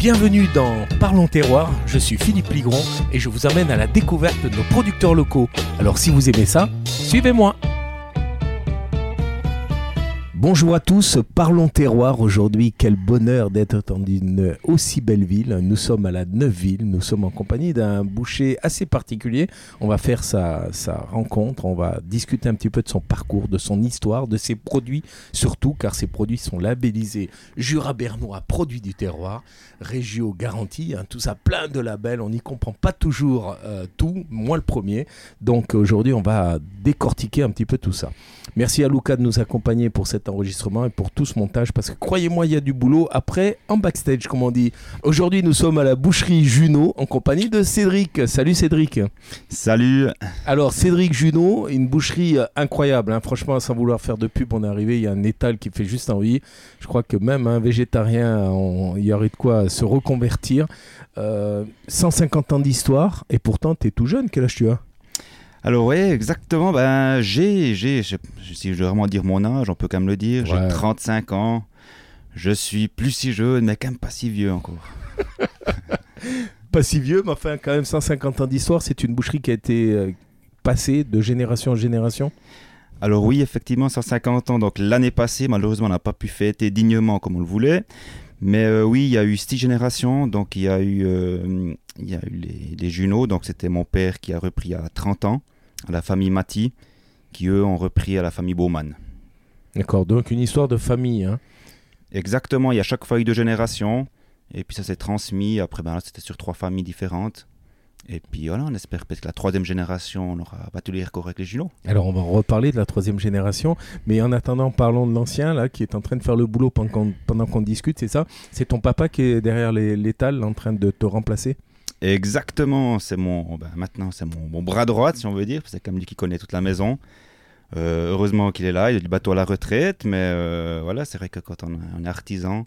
Bienvenue dans Parlons Terroir, je suis Philippe Ligron et je vous amène à la découverte de nos producteurs locaux. Alors si vous aimez ça, suivez-moi Bonjour à tous, parlons terroir aujourd'hui. Quel bonheur d'être dans une aussi belle ville. Nous sommes à la Neuville, nous sommes en compagnie d'un boucher assez particulier. On va faire sa, rencontre, on va discuter un petit peu de son parcours, de son histoire, de ses produits, surtout car ses produits sont labellisés Jura Bernois, produits du terroir, Régio garantie, hein, tout ça plein de labels. On n'y comprend pas toujours euh, tout, moi le premier. Donc aujourd'hui, on va décortiquer un petit peu tout ça. Merci à Luca de nous accompagner pour cet enregistrement et pour tout ce montage parce que croyez-moi, il y a du boulot après en backstage, comme on dit. Aujourd'hui, nous sommes à la boucherie Juno en compagnie de Cédric. Salut Cédric. Salut. Alors, Cédric Juno, une boucherie euh, incroyable. Hein. Franchement, sans vouloir faire de pub, on est arrivé. Il y a un étal qui fait juste envie. Je crois que même un végétarien, il y aurait de quoi se reconvertir. 150 euh, ans d'histoire et pourtant, tu es tout jeune. Quel âge tu as? Alors oui, exactement. Ben, j'ai, j'ai, si je veux vraiment dire mon âge, on peut quand même le dire. J'ai 35 ans. Je suis plus si jeune, mais quand même pas si vieux encore. pas si vieux, mais enfin quand même 150 ans d'histoire. C'est une boucherie qui a été euh, passée de génération en génération. Alors oui, effectivement, 150 ans. Donc l'année passée, malheureusement, on n'a pas pu fêter dignement comme on le voulait. Mais euh, oui, il y a eu six générations. Donc il y a eu, euh, il y a eu les. Donc c'était mon père qui a repris à 30 ans à la famille Mati, qui eux ont repris à la famille Baumann. D'accord, donc une histoire de famille. Hein. Exactement, il y a chaque fois eu deux générations, et puis ça s'est transmis. Après, ben là, c'était sur trois familles différentes. Et puis voilà, on espère peut-être que la troisième génération, on aura battu les records avec les jumeaux. Alors on va reparler de la troisième génération, mais en attendant, parlons de l'ancien là, qui est en train de faire le boulot pendant qu'on discute, c'est ça? C'est ton papa qui est derrière l'étal en train de te remplacer? Exactement, c'est mon, ben maintenant c'est mon, bras droit si on veut dire, c'est comme lui qui connaît toute la maison. Euh, heureusement qu'il est là, il a du bateau à la retraite, mais euh, voilà, c'est vrai que quand on, est artisan,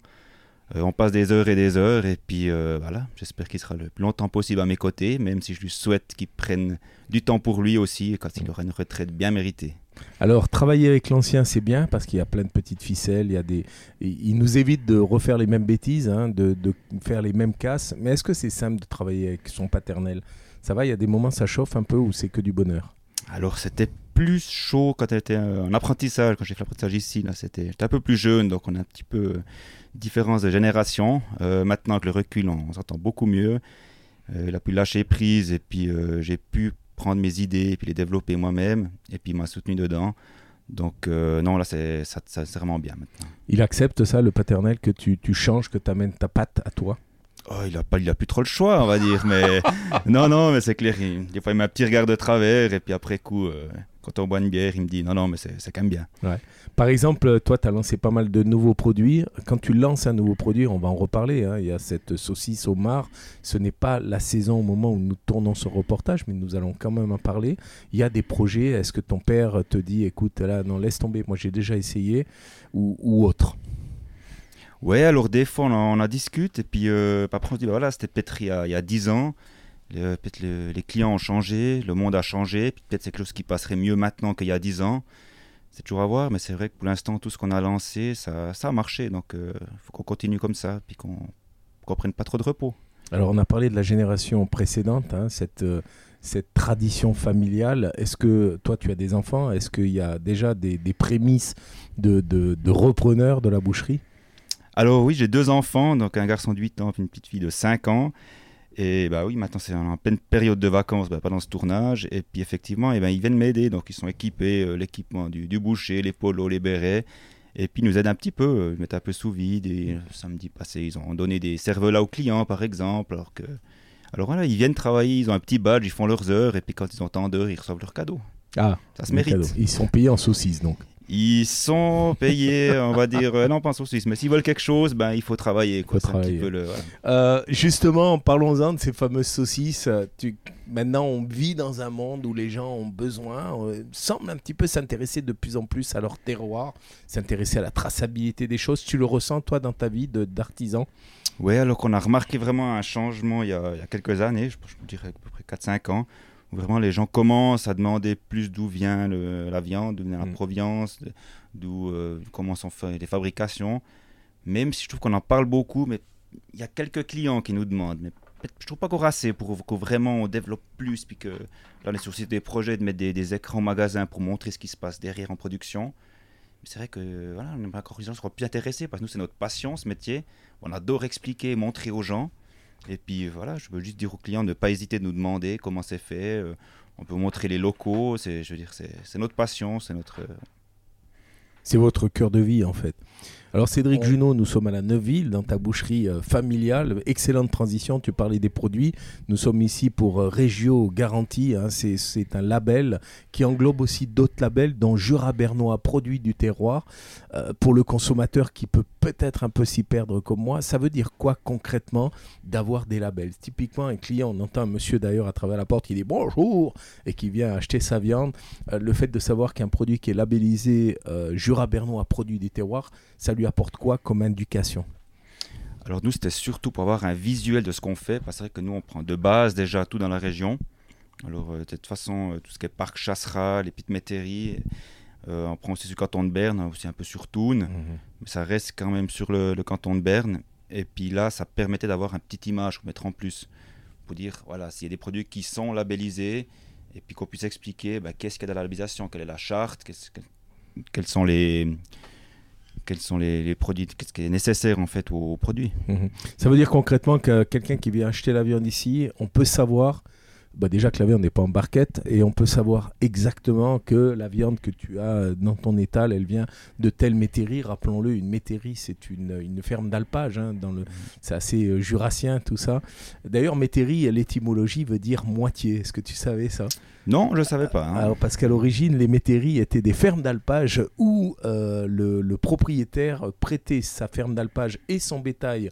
euh, on passe des heures et des heures, et puis voilà, j'espère qu'il sera le plus longtemps possible à mes côtés, même si je lui souhaite qu'il prenne du temps pour lui aussi, quand il aura une retraite bien méritée. Alors, travailler avec l'ancien, c'est bien parce qu'il y a plein de petites ficelles. Il, y a des... il nous évite de refaire les mêmes bêtises, hein, de, faire les mêmes casses. Mais est-ce que c'est simple de travailler avec son paternel? Ça va, il y a des moments, ça chauffe un peu ou c'est que du bonheur? Alors, c'était plus chaud quand était en apprentissage, quand j'ai fait l'apprentissage ici. Là, c'était, j'étais un peu plus jeune, donc on a un petit peu euh, différence de génération. Euh, maintenant, avec le recul, on, s'entend beaucoup mieux. Euh, il a pu lâcher prise et puis j'ai pu prendre mes idées et puis les développer moi-même. Et puis il m'a soutenu dedans. Donc euh, non, là, c'est vraiment bien maintenant. Il accepte ça, le paternel, que tu, tu changes, que tu amènes ta patte à toi? Oh, il, a pas, il a plus trop le choix, on va dire. Mais non, non, mais c'est clair. Il, des fois, il m'a un petit regard de travers. Et puis après coup, euh, quand on boit une bière, il me dit non, non, mais c'est quand même bien. Ouais. Par exemple, toi, tu as lancé pas mal de nouveaux produits. Quand tu lances un nouveau produit, on va en reparler. Hein, il y a cette saucisse au mar. Ce n'est pas la saison au moment où nous tournons ce reportage, mais nous allons quand même en parler. Il y a des projets. Est-ce que ton père te dit, écoute, là, non, laisse tomber, moi j'ai déjà essayé, ou, ou autre? Ouais, alors des fois on en, discute, et puis euh, après on dit, bah, voilà, c'était peut-être il, y a 10 ans peut-être les clients ont changé, le monde a changé, peut-être c'est quelque chose qui passerait mieux maintenant qu'il y a 10 ans. C'est toujours à voir, mais c'est vrai que pour l'instant, tout ce qu'on a lancé, ça, ça a marché. Donc, il euh, faut qu'on continue comme ça, puis qu'on ne prenne pas trop de repos. Alors, on a parlé de la génération précédente, hein, cette, euh, cette tradition familiale. Est-ce que toi, tu as des enfants? Est-ce qu'il y a déjà des, des prémices de, de, de repreneurs de la boucherie? Alors, oui, j'ai deux enfants, donc un garçon de 8 ans et une petite fille de 5 ans. Et bah oui, maintenant c'est en pleine période de vacances bah, pendant ce tournage. Et puis effectivement, et eh ben, ils viennent m'aider. Donc ils sont équipés, euh, l'équipement du, du, boucher, les polos, les bérets. Et puis ils nous aident un petit peu, euh, ils mettent un peu sous vide. Et samedi passé, ils ont donné des cervelas aux clients par exemple. Alors, que... alors voilà, ils viennent travailler, ils ont un petit badge, ils font leurs heures. Et puis quand ils ont tant d'heures, ils reçoivent leurs cadeaux. Ah, ça se mérite. Ils sont payés en saucisses donc. Ils sont payés, on va dire, euh, non pas en saucisse, mais s'ils veulent quelque chose, ben, il faut travailler. Quoi, euh, justement, parlons-en de ces fameuses saucisses. Tu... Maintenant, on vit dans un monde où les gens ont besoin, euh, semblent un petit peu s'intéresser de plus en plus à leur terroir, s'intéresser à la traçabilité des choses. Tu le ressens, toi, dans ta vie d'artisan? Oui, alors qu'on a remarqué vraiment un changement il y a, il y a quelques années, je, je dirais à peu près 4-5 ans vraiment les gens commencent à demander plus d'où vient la viande, d'où vient la mm. provenance, d'où euh, comment sont faites les fabrications. Même si je trouve qu'on en parle beaucoup, mais il y a quelques clients qui nous demandent, mais je trouve pas qu'on assez pour que vraiment on développe plus, puis que là on est sur des projets de mettre des, écrans en magasin pour montrer ce qui se passe derrière en production. Mais c'est vrai que voilà, on aimerait encore gens plus intéressés parce que nous c'est notre passion ce métier. On adore expliquer, montrer aux gens. Et puis voilà, je veux juste dire aux clients de ne pas hésiter de nous demander comment c'est fait. Euh, on peut montrer les locaux. C'est, je veux dire, c'est notre passion, c'est notre. C'est votre cœur de vie en fait. Alors Cédric Junot, nous sommes à la Neuville, dans ta boucherie euh, familiale. Excellente transition, tu parlais des produits. Nous sommes ici pour euh, Régio Garantie. Hein. c'est un label qui englobe aussi d'autres labels, dont Jura Bernois, produits du terroir. Euh, pour le consommateur qui peut peut-être un peu s'y perdre comme moi, ça veut dire quoi concrètement d'avoir des labels? Typiquement, un client, on entend un monsieur d'ailleurs à travers la porte qui dit bonjour et qui vient acheter sa viande. le fait de savoir qu'un produit qui est labellisé Jura Bernois, produit du terroir, ça lui apporte quoi comme indication? Alors nous, c'était surtout pour avoir un visuel de ce qu'on fait, parce que nous, on prend de base déjà tout dans la région. Alors euh, de toute façon, euh, tout ce qui est parc Chassera, les Pites Métairies, euh, on prend aussi sur le canton de Berne, aussi un peu sur Thun, mhm. mais ça reste quand même sur le, canton de Berne. Et puis là, ça permettait d'avoir un petit image pour mettre en plus, pour dire, voilà, s'il y a des produits qui sont labellisés, et puis qu'on puisse expliquer bah, qu'est-ce qu'il y a dans la labellisation, quelle est la charte, quels sont les, quels sont les, produits, qu'est-ce qui est nécessaire en fait aux, produits. Mhm. Ça veut dire concrètement que quelqu'un qui vient acheter la viande ici, on peut savoir bah déjà que la viande n'est pas en barquette et on peut savoir exactement que la viande que tu as dans ton étal, elle vient de telle métairie. Rappelons-le, une métairie, c'est une, une, ferme d'alpage. Hein, dans le, c'est assez euh, jurassien tout ça. D'ailleurs, métairie, l'étymologie veut dire moitié. Est-ce que tu savais ça? Non, je ne savais pas. Hein. Alors, parce qu'à l'origine, les métairies étaient des fermes d'alpage où euh, le, le propriétaire prêtait sa ferme d'alpage et son bétail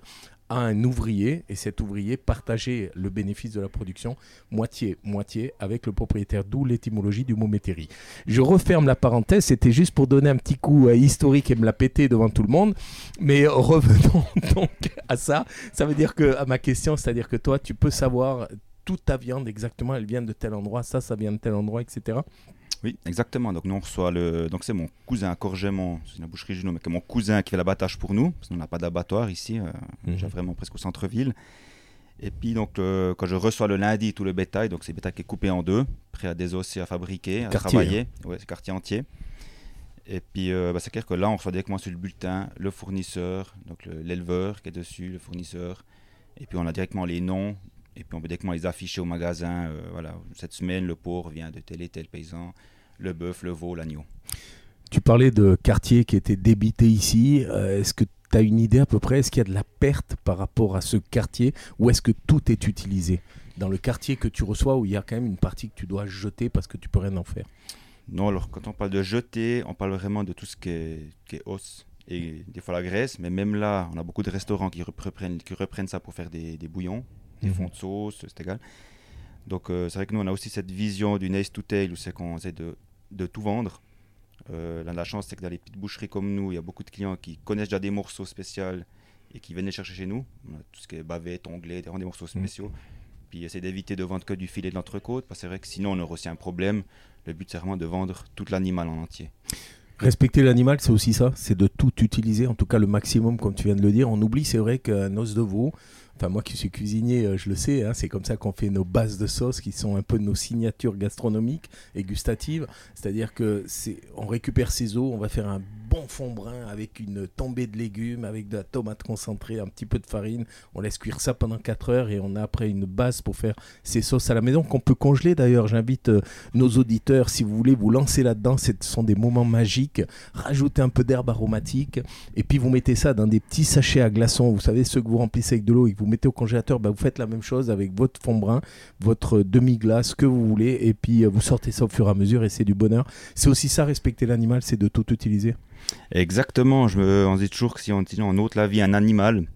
un ouvrier et cet ouvrier partageait le bénéfice de la production moitié-moitié avec le propriétaire, d'où l'étymologie du mot métairie. Je referme la parenthèse, c'était juste pour donner un petit coup euh, historique et me la péter devant tout le monde. Mais revenons donc à ça. Ça veut dire que, à ma question, c'est-à-dire que toi, tu peux savoir toute ta viande exactement, elle vient de tel endroit, ça, ça vient de tel endroit, etc. Oui, exactement. Donc nous on reçoit le. Donc c'est mon cousin Corgemont, c'est une boucherie Juno, mais c'est mon cousin qui fait l'abattage pour nous, parce qu'on n'a pas d'abattoir ici, euh, mhm. j'ai vraiment presque au centre-ville. Et puis donc quand je reçois le lundi tout le bétail, donc c'est bétail qui est coupé en deux, prêt à désosser, à fabriquer, à travailler. Hein. Ouais, c'est quartier entier. Et puis euh, bah, c'est clair que là on reçoit directement sur le bulletin le fournisseur, donc l'éleveur qui est dessus, le fournisseur. Et puis on a directement les noms et puis on peut directement les afficher au magasin. Euh, voilà, cette semaine, le porc vient de tel et tel paysan, le bœuf, le veau, l'agneau. Tu parlais de quartiers qui étaient débités ici. Euh, est-ce que tu as une idée à peu près? Est-ce qu'il y a de la perte par rapport à ce quartier? Ou est-ce que tout est utilisé? Dans le quartier que tu reçois où il y a quand même une partie que tu dois jeter parce que tu peux rien en faire? Non, alors quand on parle de jeter, on parle vraiment de tout ce qui est, qui est os et des fois la graisse. Mais même là, on a beaucoup de restaurants qui reprennent, qui reprennent ça pour faire des, des bouillons des mhm. fonds de sauce, c'est égal. Donc euh, c'est vrai que nous, on a aussi cette vision du nice to tail où c'est qu'on essaie de, de, tout vendre. Euh, la chance, c'est que dans les petites boucheries comme nous, il y a beaucoup de clients qui connaissent déjà des morceaux spéciaux et qui viennent les chercher chez nous. tout ce qui est bavette, onglet, des, des morceaux mhm. spéciaux. Puis essayer d'éviter de vendre que du filet de l'entrecôte, parce que c'est vrai que sinon on aurait aussi un problème. Le but, c'est vraiment de vendre tout l'animal en entier. Respecter l'animal, c'est aussi ça, c'est de tout utiliser, en tout cas le maximum, comme tu viens de le dire. On oublie, c'est vrai qu'un os de veau, Enfin, moi qui suis cuisinier, euh, je le sais, hein, c'est comme ça qu'on fait nos bases de sauce qui sont un peu nos signatures gastronomiques et gustatives. C'est-à-dire que on récupère ces os, on va faire un bon fond brun avec une tombée de légumes, avec de la tomate concentrée, un petit peu de farine. On laisse cuire ça pendant 4 heures et on a après une base pour faire ces sauces à la maison qu'on peut congeler d'ailleurs. J'invite euh, nos auditeurs, si vous voulez vous lancer là-dedans, ce sont des moments magiques. Rajoutez un peu d'herbe aromatique et puis vous mettez ça dans des petits sachets à glaçons. Vous savez, ceux que vous remplissez avec de l'eau et que vous mettez au congélateur, bah, vous faites la même chose avec votre fond brun, votre demi-glace, que vous voulez, et puis euh, vous sortez ça au fur et à mesure et c'est du bonheur. C'est aussi ça, respecter l'animal, c'est de tout utiliser. Exactement, je me, on dit toujours que si on, on ôte la vie à un animal,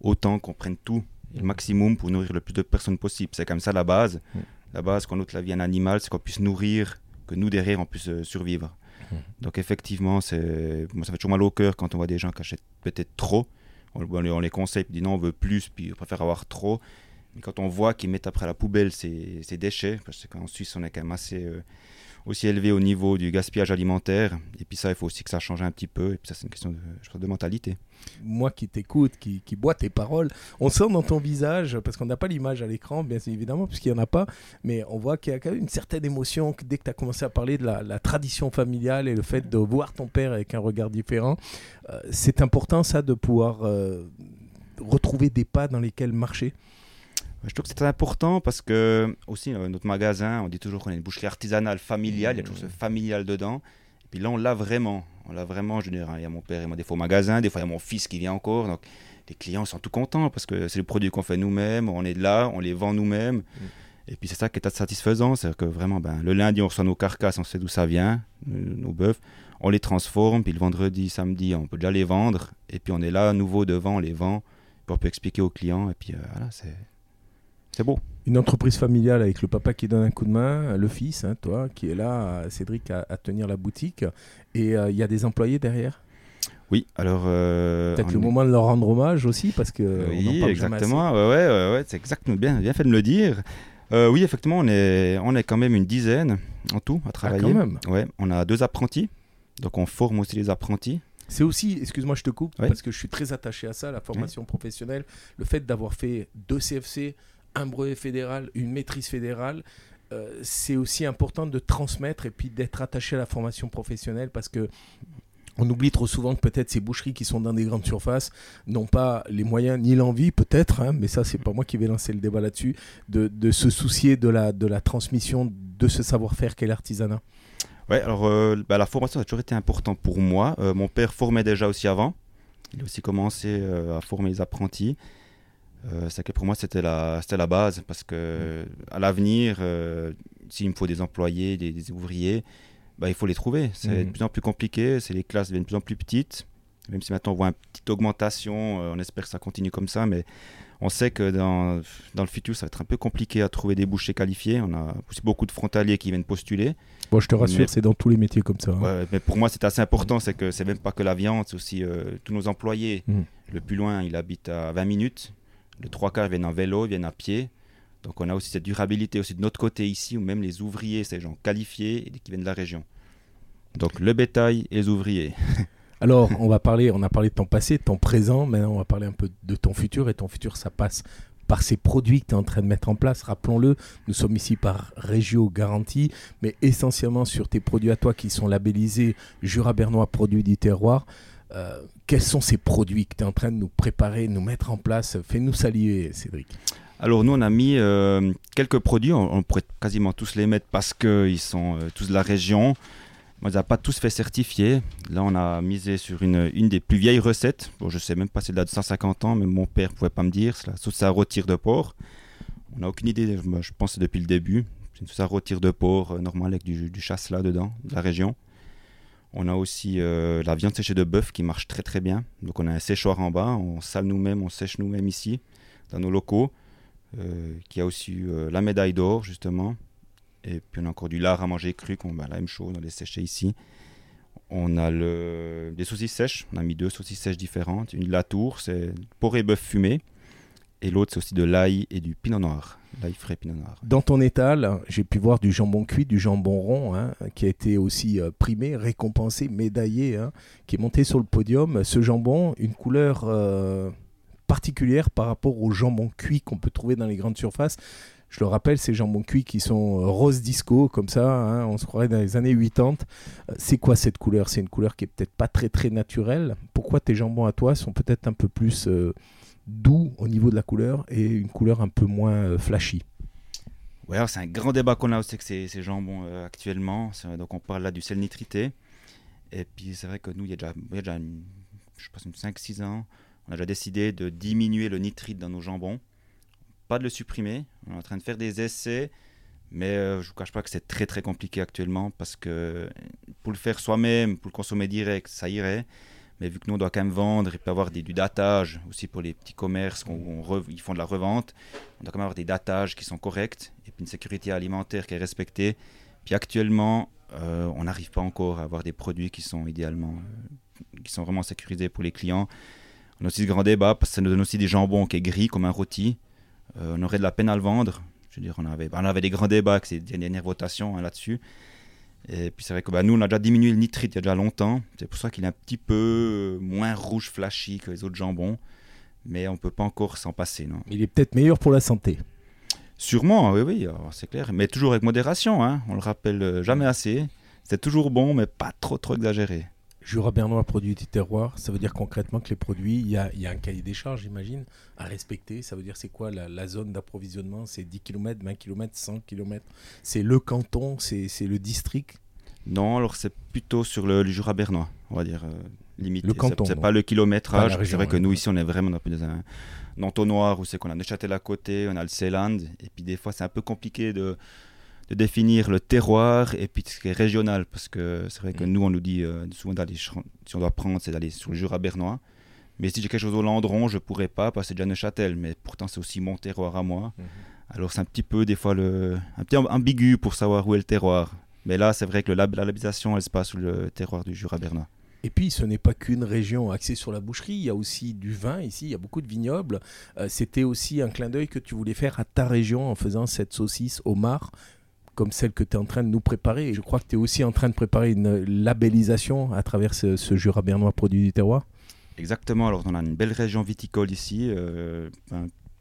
autant qu'on prenne tout, le maximum pour nourrir le plus de personnes possible. C'est comme ça la base. Mm. La base, qu'on ôte la vie à un animal, c'est qu'on puisse nourrir, que nous derrière, on puisse euh, survivre. Mm. Donc effectivement, c'est, moi, ça fait toujours mal au cœur quand on voit des gens qui achètent peut-être trop. On, on les conseille, puis dit non, on veut plus, puis on préfère avoir trop. Mais quand on voit qu'ils mettent après la poubelle ces, ces déchets, parce qu'en Suisse, on est quand même assez... Euh, aussi élevé au niveau du gaspillage alimentaire. Et puis ça, il faut aussi que ça change un petit peu. Et puis ça, c'est une question de, de mentalité. Moi qui t'écoute, qui, qui bois tes paroles, on sent dans ton visage, parce qu'on n'a pas l'image à l'écran, bien évidemment, puisqu'il n'y en a pas, mais on voit qu'il y a quand même une certaine émotion dès que tu as commencé à parler de la, tradition familiale et le fait de voir ton père avec un regard différent. Euh, c'est important ça de pouvoir euh, retrouver des pas dans lesquels marcher. Je trouve que c'est très important parce que, aussi, euh, notre magasin, on dit toujours qu'on est une boucherie artisanale, familiale, il y a toujours ce familial dedans. Et puis là, on l'a vraiment. On l'a vraiment, je veux dire, il y a mon père et moi des fois au magasin, des fois il y a mon fils qui vient encore. Donc, les clients sont tout contents parce que c'est le produit qu'on fait nous-mêmes, on est là, on les vend nous-mêmes. Mm. Et puis c'est ça qui est satisfaisant, c'est que vraiment, ben, le lundi, on reçoit nos carcasses, on sait d'où ça vient, nos bœufs, on les transforme, puis le vendredi, samedi, on peut déjà les vendre, et puis on est là à nouveau devant, on les vend, on peut expliquer aux clients, et puis euh, voilà, c'est c'est beau. Une entreprise familiale avec le papa qui donne un coup de main, le fils, hein, toi, qui est là, Cédric, à, tenir la boutique. Et euh, il y a des employés derrière Oui, alors. Euh, Peut-être le moment de leur rendre hommage aussi, parce que. Oui, exactement. Ouais, ouais, ouais, c'est exactement bien, bien fait de me le dire. Euh, oui, effectivement, on est, on est quand même une dizaine en tout à ah, travailler. quand même. Ouais, on a deux apprentis, donc on forme aussi les apprentis. C'est aussi, excuse-moi, je te coupe, parce que je suis très attaché à ça, la formation professionnelle, le fait d'avoir fait deux CFC, un brevet fédéral, une maîtrise fédérale, euh, c'est aussi important de transmettre et puis d'être attaché à la formation professionnelle parce que on oublie trop souvent que peut-être ces boucheries qui sont dans des grandes surfaces n'ont pas les moyens ni l'envie, peut-être, hein, mais ça, c'est pas moi qui vais lancer le débat là-dessus, de, se soucier de la, de la transmission de ce savoir-faire qu'est l'artisanat. Ouais, alors euh, bah, la formation a toujours été important pour moi. Euh, mon père formait déjà aussi avant. Il a aussi commencé à former les apprentis. Euh, c'est que pour moi c'était la, c'était la base parce que à l'avenir, euh, s'il me faut des employés, des, ouvriers, bah, il faut les trouver. C'est de plus en plus compliqué, c'est les classes deviennent de plus en plus petites. Même si maintenant on voit une petite augmentation, euh, on espère que ça continue comme ça, mais on sait que dans, dans, le futur, ça va être un peu compliqué à trouver des bouchers qualifiés. On a aussi beaucoup de frontaliers qui viennent postuler. Bon, je te rassure, c'est dans tous les métiers comme ça. Hein. mais pour moi, c'est assez important. C'est que c'est même pas que la viande, c'est aussi tous nos employés. Mmh. Le plus loin, il habite à 20 minutes. Les trois quarts viennent en vélo, viennent à pied. Donc on a aussi cette durabilité aussi de notre côté ici, où même les ouvriers, des gens qualifiés qui viennent de la région. Donc le bétail et les ouvriers. Alors, on va parler, on a parlé de ton passé, de ton présent, maintenant on va parler un peu de ton futur. Et ton futur, ça passe par ces produits que tu es en train de mettre en place. Rappelons-le, nous sommes ici par Régio Garantie, mais essentiellement sur tes produits à toi qui sont labellisés Jura Bernois Produits du terroir. Euh, quels sont ces produits que tu es en train de nous préparer, de nous mettre en place? Fais-nous saluer, Cédric. Alors nous, on a mis euh, quelques produits, on, pourrait quasiment tous les mettre parce qu'ils sont euh, tous de la région. On les a pas tous fait certifier. Là, on a misé sur une, des plus vieilles recettes. Bon, je sais même pas si c'est de 150 ans, mais mon père pouvait pas me dire. C'est la sauce à rôtir de porc. On n'a aucune idée, je pense depuis le début. C'est une sauce rôtir de porc, normale avec du, du chasse là dedans, de la région. On a aussi euh, la viande séchée de bœuf qui marche très très bien. Donc on a un séchoir en bas, on sale nous-mêmes, on sèche nous-mêmes ici, dans nos locaux, euh, qui a aussi eu euh, la médaille d'or justement. Et puis on a encore du lard à manger cru, qu'on bah, la même chose, on les sécher ici. On a des saucisses sèches, on a mis deux saucisses sèches différentes. Une latour, c'est porc et bœuf fumé. Et l'autre, c'est aussi de l'ail et du pinot noir. Noir. Dans ton étal, j'ai pu voir du jambon cuit, du jambon rond, hein, qui a été aussi euh, primé, récompensé, médaillé, hein, qui est monté sur le podium. Ce jambon, une couleur euh, particulière par rapport au jambon cuit qu'on peut trouver dans les grandes surfaces. Je le rappelle, ces jambons cuits qui sont euh, rose disco, comme ça, hein, on se croirait dans les années 80. C'est quoi cette couleur? C'est une couleur qui est peut-être pas très très naturelle. Pourquoi tes jambons à toi sont peut-être un peu plus doux au niveau de la couleur et une couleur un peu moins euh, flashy. Ouais, c'est un grand débat qu'on a aussi avec ces, ces jambons euh, actuellement. Donc on parle là du sel nitrité. Et puis c'est vrai que nous, il y a déjà, il y a déjà je pense 5-6 ans, on a déjà décidé de diminuer le nitrite dans nos jambons. Pas de le supprimer. On est en train de faire des essais. Mais euh, je ne vous cache pas que c'est très très compliqué actuellement parce que pour le faire soi-même, pour le consommer direct, ça irait. Mais vu que nous, on doit quand même vendre, il peut avoir des, du datage aussi pour les petits commerces, où ils font de la revente. On doit quand même avoir des datages qui sont corrects et puis une sécurité alimentaire qui est respectée. Puis actuellement, euh, on n'arrive pas encore à avoir des produits qui sont idéalement, euh, qui sont vraiment sécurisés pour les clients. On a aussi ce grand débat parce que ça nous donne aussi des jambons qui est gris comme un rôti. Euh, on aurait de la peine à le vendre. Je veux dire, on avait, on avait des grands débats avec ces dernières votations hein, là-dessus. Et puis c'est vrai que bah, nous, on a déjà diminué le nitrite il y a déjà longtemps. C'est pour ça qu'il est un petit peu moins rouge flashy que les autres jambons. Mais on ne peut pas encore s'en passer. Non. Il est peut-être meilleur pour la santé. Sûrement, oui, oui, c'est clair. Mais toujours avec modération, hein. on le rappelle jamais assez. C'est toujours bon, mais pas trop, trop exagéré. Jura Bernois produit du terroir, ça veut dire concrètement que les produits, il y a, un cahier des charges, j'imagine, à respecter. Ça veut dire c'est quoi la, zone d'approvisionnement? C'est 10 km, 20 km, 100 km C'est le canton? C'est le district? Non, alors c'est plutôt sur le, Jura Bernois, on va dire. Euh, limité. Le canton. C'est pas le kilométrage. C'est vrai que nous, ici, on est vraiment dans un, entonnoir où c'est qu'on a Neuchâtel à côté, on a le Seeland. Et puis des fois, c'est un peu compliqué de de définir le terroir et puis ce qui est régional. Parce que c'est vrai que mm. nous, on nous dit euh, souvent d'aller, si on doit prendre, c'est d'aller sur le Jura bernois. Mais si j'ai quelque chose au Landron, je pourrais pas parce que c'est déjà Neuchâtel. Mais pourtant, c'est aussi mon terroir à moi. Mm-hmm. Alors, c'est un petit peu, des fois, le, un petit ambigu pour savoir où est le terroir. Mais là, c'est vrai que la, labellisation, elle se passe sous le terroir du Jura bernois. Et puis, ce n'est pas qu'une région axée sur la boucherie, il y a aussi du vin ici, il y a beaucoup de vignobles. Euh, c'était aussi un clin d'œil que tu voulais faire à ta région en faisant cette saucisse au mar comme celle que tu es en train de nous préparer. Et je crois que tu es aussi en train de préparer une labellisation à travers ce, Jura bernois produit du terroir. Exactement, alors on a une belle région viticole ici. Euh,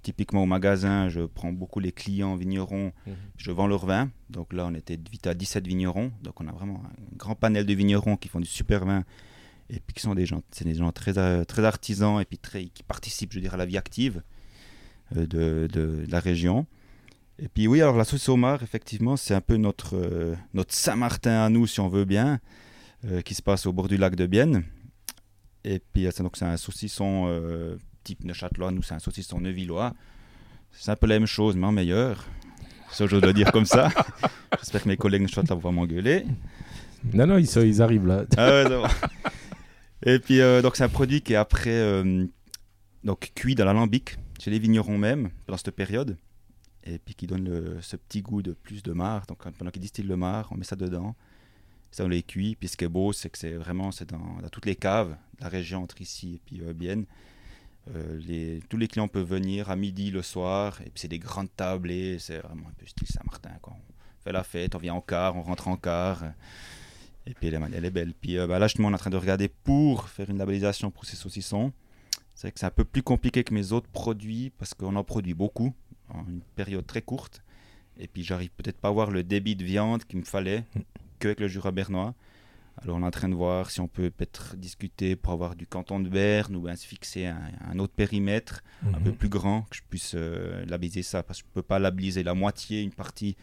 typiquement au magasin, je prends beaucoup les clients vignerons, mhm. je vends leur vin. Donc là, on était à 17 vignerons. Donc on a vraiment un grand panel de vignerons qui font du super vin et puis qui sont des gens, c'est des gens très, euh, très artisans et puis très, qui participent, je dirais, à la vie active euh, de, de, la région. Et puis oui, alors la saucisse au mar, effectivement, c'est un peu notre, euh, notre Saint-Martin à nous, si on veut bien, euh, qui se passe au bord du lac de Bienne. Et puis c'est donc c'est un saucisson euh, type Neuchâtelois, nous c'est un saucisson neuvillois. C'est un peu la même chose, mais en meilleur. Ça, je dois dire comme ça. J'espère que mes collègues Neuchâtelois vont m'engueuler. Non, non, ils, ils arrivent là. Ah ouais, Et puis donc c'est un produit qui est après donc cuit dans l'alambic chez les vignerons même dans cette période et puis qui donne ce petit goût de plus de marc. Donc pendant qu'ils distillent le marc, on met ça dedans, ça on les cuit. Puis ce qui est beau, c'est que c'est vraiment c'est dans, toutes les caves de la région entre ici et puis euh. Euh, tous les clients peuvent venir à midi, le soir, et puis c'est des grandes tables et c'est vraiment un peu style Saint-Martin. On fait la fête, on vient en car, on rentre en car. Et puis elle, elle est belle. Puis euh, bah, là, justement, on est en train de regarder pour faire une labellisation pour ces saucissons. C'est que c'est un peu plus compliqué que mes autres produits parce qu'on en produit beaucoup en une période très courte. Et puis j'arrive peut-être pas à avoir le débit de viande qu'il me fallait qu'avec le Jura bernois. Alors on est en train de voir si on peut peut-être discuter pour avoir du canton de Berne ou bien se fixer un, autre périmètre un peu mhm. plus grand que je puisse euh, labelliser ça parce que je peux pas labelliser la moitié, une partie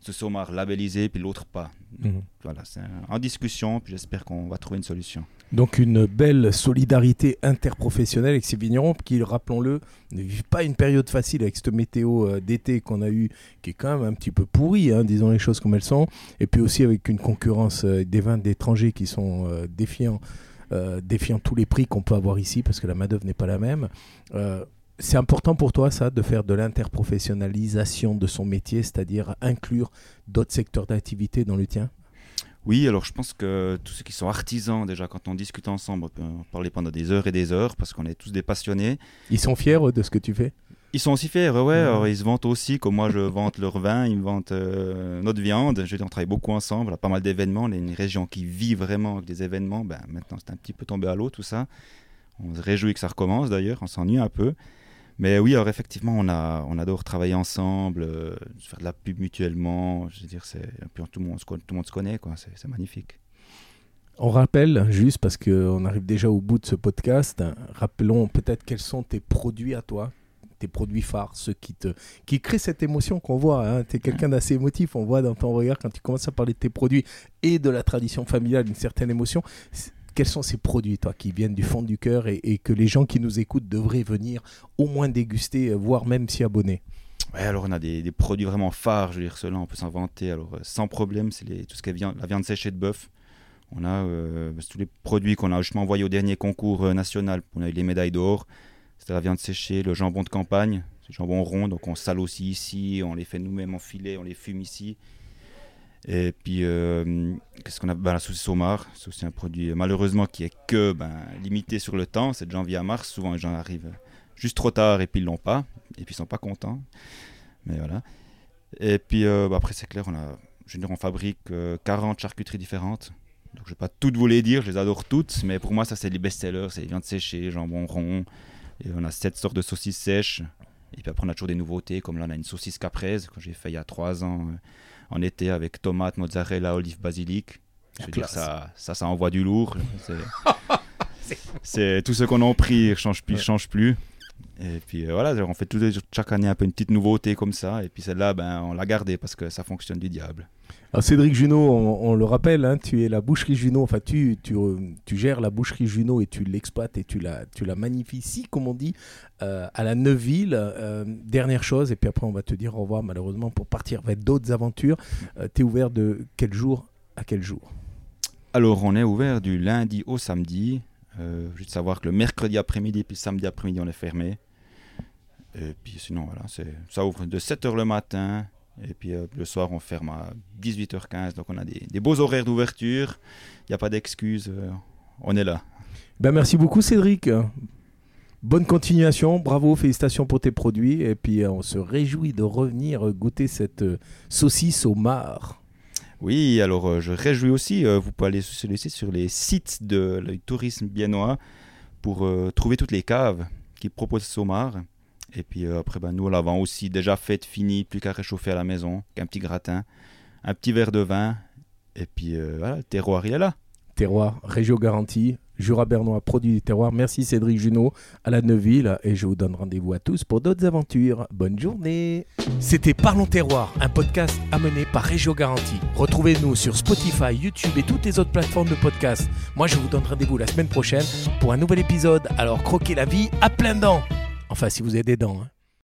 ce somar labellisé puis l'autre pas. Mhm. Voilà, c'est en discussion puis j'espère qu'on va trouver une solution. Donc une belle solidarité interprofessionnelle avec ces vignerons qui, rappelons-le, ne vivent pas une période facile avec cette météo euh, d'été qu'on a eu, qui est quand même un petit peu pourrie, hein, disons les choses comme elles sont, et puis aussi avec une concurrence euh, des vins d'étrangers qui sont euh, défiants, défiant tous les prix qu'on peut avoir ici, parce que la main-d'œuvre n'est pas la même. c'est important pour toi, ça, de faire de l'interprofessionnalisation de son métier, c'est-à-dire inclure d'autres secteurs d'activité dans le tien? Oui, alors je pense que tous ceux qui sont artisans, déjà, quand on discute ensemble, on peut en parler pendant des heures et des heures parce qu'on est tous des passionnés. Ils sont fiers de ce que tu fais? Ils sont aussi fiers, ouais. Alors, ils se vantent aussi, comme moi je vante leur vin, ils me vantent euh, notre viande. Je on travaille beaucoup ensemble, a pas mal d'événements. On est une région qui vit vraiment avec des événements. Ben, maintenant, c'est un petit peu tombé à l'eau tout ça. On se réjouit que ça recommence d'ailleurs, on s'ennuie un peu. Mais oui, alors effectivement, on, a, on adore travailler ensemble, euh, faire de la pub mutuellement. Je veux dire, c'est, tout, le monde, tout le monde se connaît, quoi. C'est, magnifique. On rappelle, juste parce qu'on arrive déjà au bout de ce podcast, rappelons peut-être quels sont tes produits à toi, tes produits phares, ceux qui, te, qui créent cette émotion qu'on voit. Hein. Tu es quelqu'un d'assez émotif, on voit dans ton regard quand tu commences à parler de tes produits et de la tradition familiale une certaine émotion quels sont ces produits, toi, qui viennent du fond du cœur et, que les gens qui nous écoutent devraient venir au moins déguster, euh, voire même s'y abonner? Alors on a des, produits vraiment phares, je veux dire, cela on peut s'inventer. Alors euh, sans problème, c'est tout ce qui est la viande séchée de bœuf. On a euh, tous les produits qu'on a justement envoyés au dernier concours national. On a eu les médailles d'or. C'était la viande séchée, le jambon de campagne, c'est jambon rond, donc on sale aussi ici, on les fait nous-mêmes en filet, on les fume ici. Et puis, euh, qu'est-ce qu'on a? Ben, La saucisse au mar, c'est aussi un produit malheureusement qui est que ben, limité sur le temps, c'est de janvier à mars. Souvent, les gens arrivent juste trop tard et puis ils l'ont pas, et puis ils sont pas contents. Mais voilà. Et puis, euh, ben, après, c'est clair, on a fabrique 40 charcuteries différentes. Donc, je vais pas toutes vous les dire, je les adore toutes, mais pour moi, ça, c'est les best-sellers. C'est les viandes séchées, jambon rond. Et on a sept sortes de saucisses sèches. Et puis après, on a toujours des nouveautés, comme là, on a une saucisse caprese que j'ai fait il y a trois ans euh, en été avec tomate, mozzarella, olive, basilic. Je veux dire, ça, ça, ça envoie du lourd. C'est tout ce qu'on a pris, ne change plus, change plus. Et puis euh, voilà, on fait tout, chaque année un peu une petite nouveauté comme ça. Et puis celle-là, ben, on l'a gardée parce que ça fonctionne du diable. Alors Cédric Junot, on, le rappelle, hein, tu es la boucherie Junot, enfin tu, gères la boucherie Junot et tu l'exploites et tu la, tu la comme on dit, euh, à la Neuville. Euh, dernière chose, et puis après on va te dire au revoir malheureusement pour partir vers d'autres aventures. tu es ouvert de quel jour à quel jour? Alors on est ouvert du lundi au samedi. juste savoir que le mercredi après-midi puis le samedi après-midi on est fermé. Et puis sinon, voilà, ça ouvre de 7h le matin. Et puis euh, le soir, on ferme à 18h15. Donc on a des, beaux horaires d'ouverture. Il n'y a pas d'excuses. Euh, on est là. Ben, merci beaucoup, Cédric. Bonne continuation, bravo, félicitations pour tes produits. Et puis euh, on se réjouit de revenir goûter cette saucisse au mar. Oui, alors je réjouis aussi, vous pouvez aller sur les, sur les sites de le tourisme biennois pour trouver toutes les caves qui proposent ce homard. Et puis euh, après, ben, nous, on l'avons aussi déjà fait, fini, plus qu'à réchauffer à la maison, qu'un petit gratin, un petit verre de vin. Et puis euh, voilà, le terroir, il est là. Terroir, Régio Garantie, Jura Bernois, produit du terroir. Merci Cédric Junot à la Neuville et je vous donne rendez-vous à tous pour d'autres aventures. Bonne journée. C'était Parlons Terroir, un podcast amené par Régio Garantie. Retrouvez-nous sur Spotify, YouTube et toutes les autres plateformes de podcast. Moi, je vous donne rendez-vous la semaine prochaine pour un nouvel épisode. Alors croquez la vie à plein dents. Enfin, si vous avez des dents. Hein.